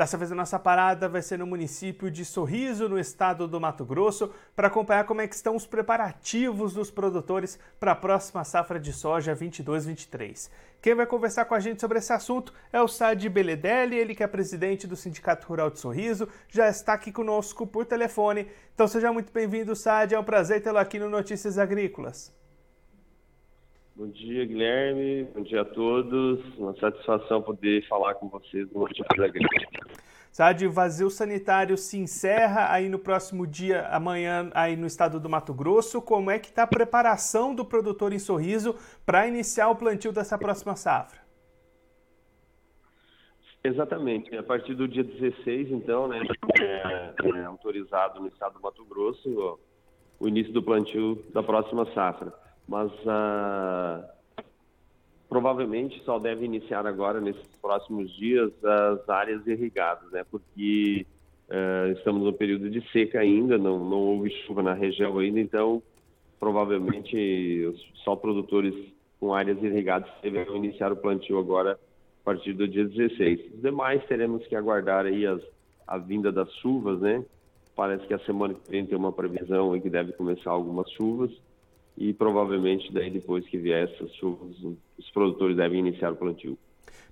Dessa vez a nossa parada vai ser no município de Sorriso, no estado do Mato Grosso, para acompanhar como é que estão os preparativos dos produtores para a próxima safra de soja 22-23. Quem vai conversar com a gente sobre esse assunto é o Sadi Beledelli, ele que é presidente do Sindicato Rural de Sorriso, já está aqui conosco por telefone. Então seja muito bem-vindo, Sadi, é um prazer tê-lo aqui no Notícias Agrícolas. Bom dia, Guilherme. Bom dia a todos. Uma satisfação poder falar com vocês no Notícias Agrícolas. Sabe, vazio sanitário se encerra aí no próximo dia, amanhã, aí no estado do Mato Grosso. Como é que está a preparação do produtor em Sorriso para iniciar o plantio dessa próxima safra? Exatamente. A partir do dia 16, então, né, é, é autorizado no estado do Mato Grosso o, o início do plantio da próxima safra mas uh, provavelmente só deve iniciar agora, nesses próximos dias, as áreas irrigadas, né? Porque uh, estamos no período de seca ainda, não, não houve chuva na região ainda, então provavelmente só produtores com áreas irrigadas deverão iniciar o plantio agora a partir do dia 16. Os demais teremos que aguardar aí as, a vinda das chuvas, né? Parece que a semana que vem tem uma previsão em que deve começar algumas chuvas e provavelmente daí depois que vier essas chuvas, os produtores devem iniciar o plantio.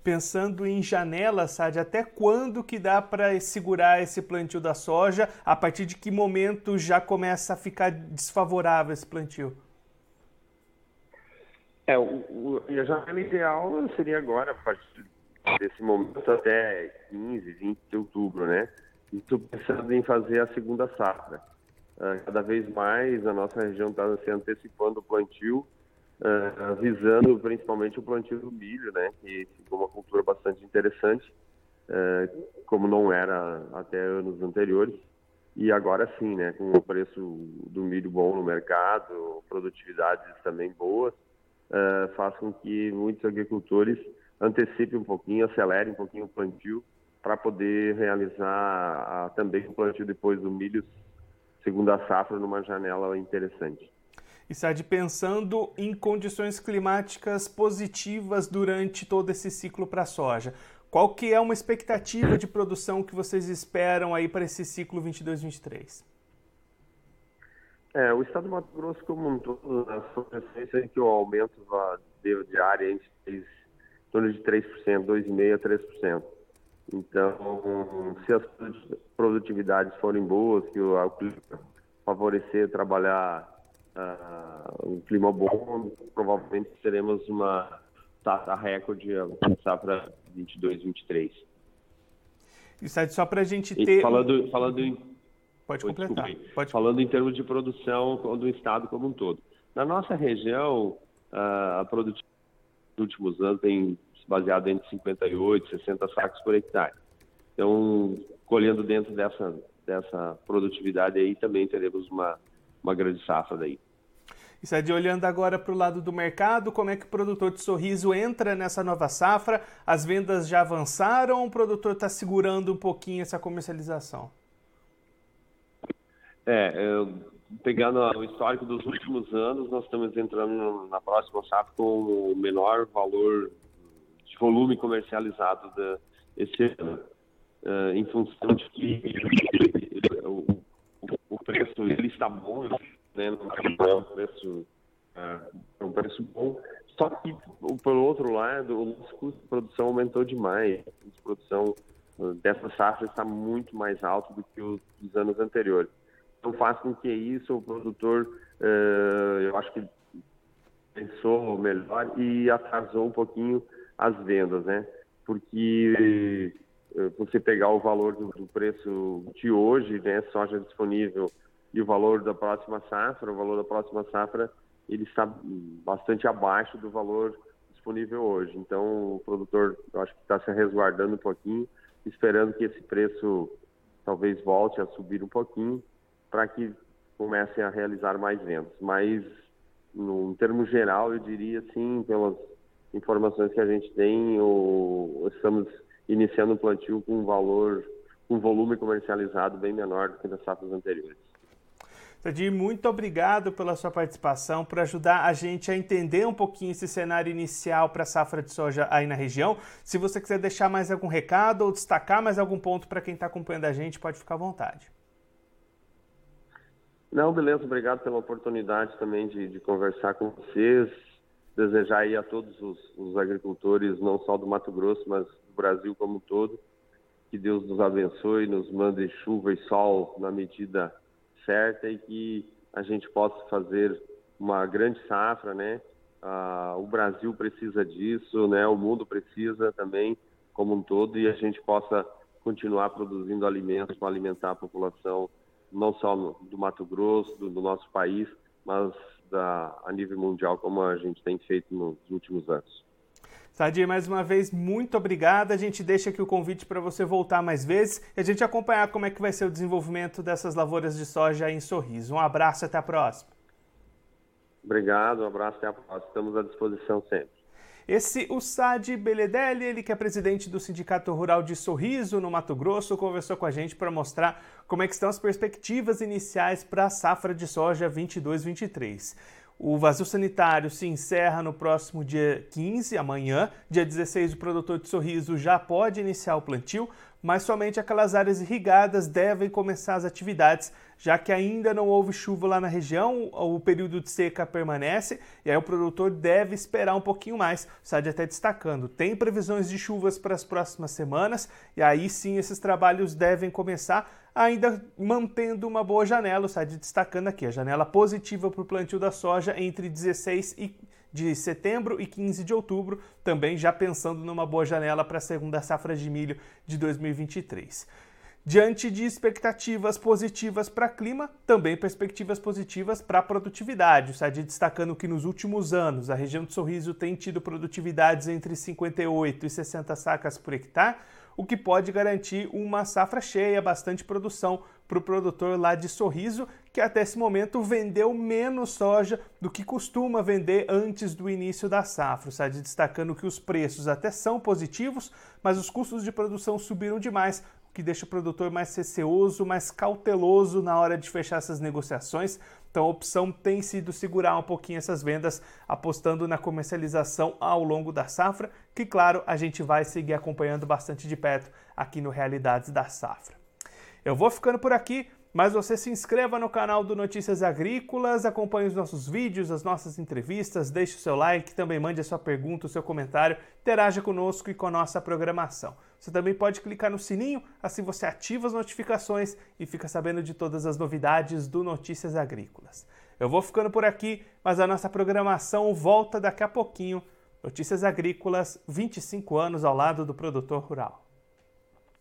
Pensando em janela, Sad, até quando que dá para segurar esse plantio da soja? A partir de que momento já começa a ficar desfavorável esse plantio? É, o, o, a janela ideal seria agora, a partir desse momento até 15, 20 de outubro, né? Estou pensando em fazer a segunda safra. Uh, cada vez mais a nossa região está se antecipando o plantio, uh, visando principalmente o plantio do milho, né, que ficou uma cultura bastante interessante, uh, como não era até anos anteriores. E agora sim, né, com o preço do milho bom no mercado, produtividades também boas, faz com que muitos agricultores antecipem um pouquinho, acelerem um pouquinho o plantio para poder realizar também o plantio depois do milho segunda safra numa janela interessante. E Sad, pensando em condições climáticas positivas durante todo esse ciclo para a soja, qual que é uma expectativa de produção que vocês esperam aí para esse ciclo 22-23? É, o estado do Mato Grosso como um todo, a sua é que o aumento de, de área entre em torno de 3%, 2,5% a 3%. Então, se as produtividades forem boas, que o, clima favorecer trabalhar uh, um clima bom, provavelmente teremos uma taxa recorde para 22, 23. Isso é só para a gente ter. E falando, falando em. Pode completar. Pode... Falando em termos de produção do estado como um todo. Na nossa região, uh, a produtividade nos últimos anos tem baseado entre 58 e 60 sacos por hectare. Então, colhendo dentro dessa, dessa produtividade aí, também teremos uma, uma grande safra daí. Isso é de olhando agora para o lado do mercado, como é que o produtor de sorriso entra nessa nova safra? As vendas já avançaram ou o produtor está segurando um pouquinho essa comercialização? É, pegando o histórico dos últimos anos, nós estamos entrando na próxima safra com o menor valor volume comercializado da, esse ano, uh, em função de que o, o, preço ele está bom, né, é um preço, uh, é um preço bom, só que, por outro lado, o nosso custo de produção aumentou demais. De produção uh, dessa safra está muito mais alto do que os, os anos anteriores. Então faz com que isso o produtor, uh, eu acho que pensou melhor e atrasou um pouquinho as vendas, né? Porque eh, você pegar o valor do, do, preço de hoje, né, soja disponível, e o valor da próxima safra, o valor da próxima safra, ele está bastante abaixo do valor disponível hoje. Então, o produtor, eu acho que está se resguardando um pouquinho, esperando que esse preço talvez volte a subir um pouquinho, para que comecem a realizar mais vendas. Mas, no, em termos geral, eu diria, sim, pelas informações que a gente tem, estamos iniciando o plantio com um valor um volume comercializado bem menor do que nas safras anteriores. Sadir, muito obrigado pela sua participação, por ajudar a gente a entender um pouquinho esse cenário inicial para a safra de soja aí na região. Se você quiser deixar mais algum recado ou destacar mais algum ponto para quem está acompanhando a gente, pode ficar à vontade. Não, beleza, obrigado pela oportunidade também de, de conversar com vocês. Desejar aí a todos os, os agricultores, não só do Mato Grosso, mas do Brasil como um todo, que Deus nos abençoe, nos mande chuva e sol na medida certa e que a gente possa fazer uma grande safra, né? Ah, o Brasil precisa disso, né? O mundo precisa também, como um todo, e a gente possa continuar produzindo alimentos para alimentar a população, não só no, do Mato Grosso, do, do nosso país, mas da, a nível mundial, como a gente tem feito nos últimos anos. Sadir, mais uma vez, muito obrigada. A gente deixa aqui o convite para você voltar mais vezes e a gente acompanhar como é que vai ser o desenvolvimento dessas lavouras de soja em Sorriso. Um abraço e até a próxima. Obrigado, um abraço até a próxima. Estamos à disposição sempre. Esse, o Sadi Beledelli, ele que é presidente do Sindicato Rural de Sorriso, no Mato Grosso, conversou com a gente para mostrar como é que estão as perspectivas iniciais para a safra de soja 22-23. O vazio sanitário se encerra no próximo dia 15, amanhã. Dia 16, o produtor de sorriso já pode iniciar o plantio, mas somente aquelas áreas irrigadas devem começar as atividades, já que ainda não houve chuva lá na região, o período de seca permanece e aí o produtor deve esperar um pouquinho mais. O SAD até destacando, tem previsões de chuvas para as próximas semanas e aí sim esses trabalhos devem começar ainda mantendo uma boa janela, o destacando aqui, a janela positiva para o plantio da soja entre 16 de setembro e 15 de outubro, também já pensando numa boa janela para a segunda safra de milho de 2023. Diante de expectativas positivas para clima, também perspectivas positivas para produtividade. O SAD destacando que nos últimos anos a região de Sorriso tem tido produtividades entre 58 e 60 sacas por hectare, o que pode garantir uma safra cheia, bastante produção para o produtor lá de Sorriso, que até esse momento vendeu menos soja do que costuma vender antes do início da safra. O destacando que os preços até são positivos, mas os custos de produção subiram demais, o que deixa o produtor mais receoso, mais cauteloso na hora de fechar essas negociações. Então a opção tem sido segurar um pouquinho essas vendas, apostando na comercialização ao longo da safra, que claro, a gente vai seguir acompanhando bastante de perto aqui no Realidades da Safra. Eu vou ficando por aqui, mas você se inscreva no canal do Notícias Agrícolas, acompanhe os nossos vídeos, as nossas entrevistas, deixe o seu like, também mande a sua pergunta, o seu comentário, interaja conosco e com a nossa programação. Você também pode clicar no sininho, assim você ativa as notificações e fica sabendo de todas as novidades do Notícias Agrícolas. Eu vou ficando por aqui, mas a nossa programação volta daqui a pouquinho. Notícias Agrícolas, 25 anos ao lado do produtor rural.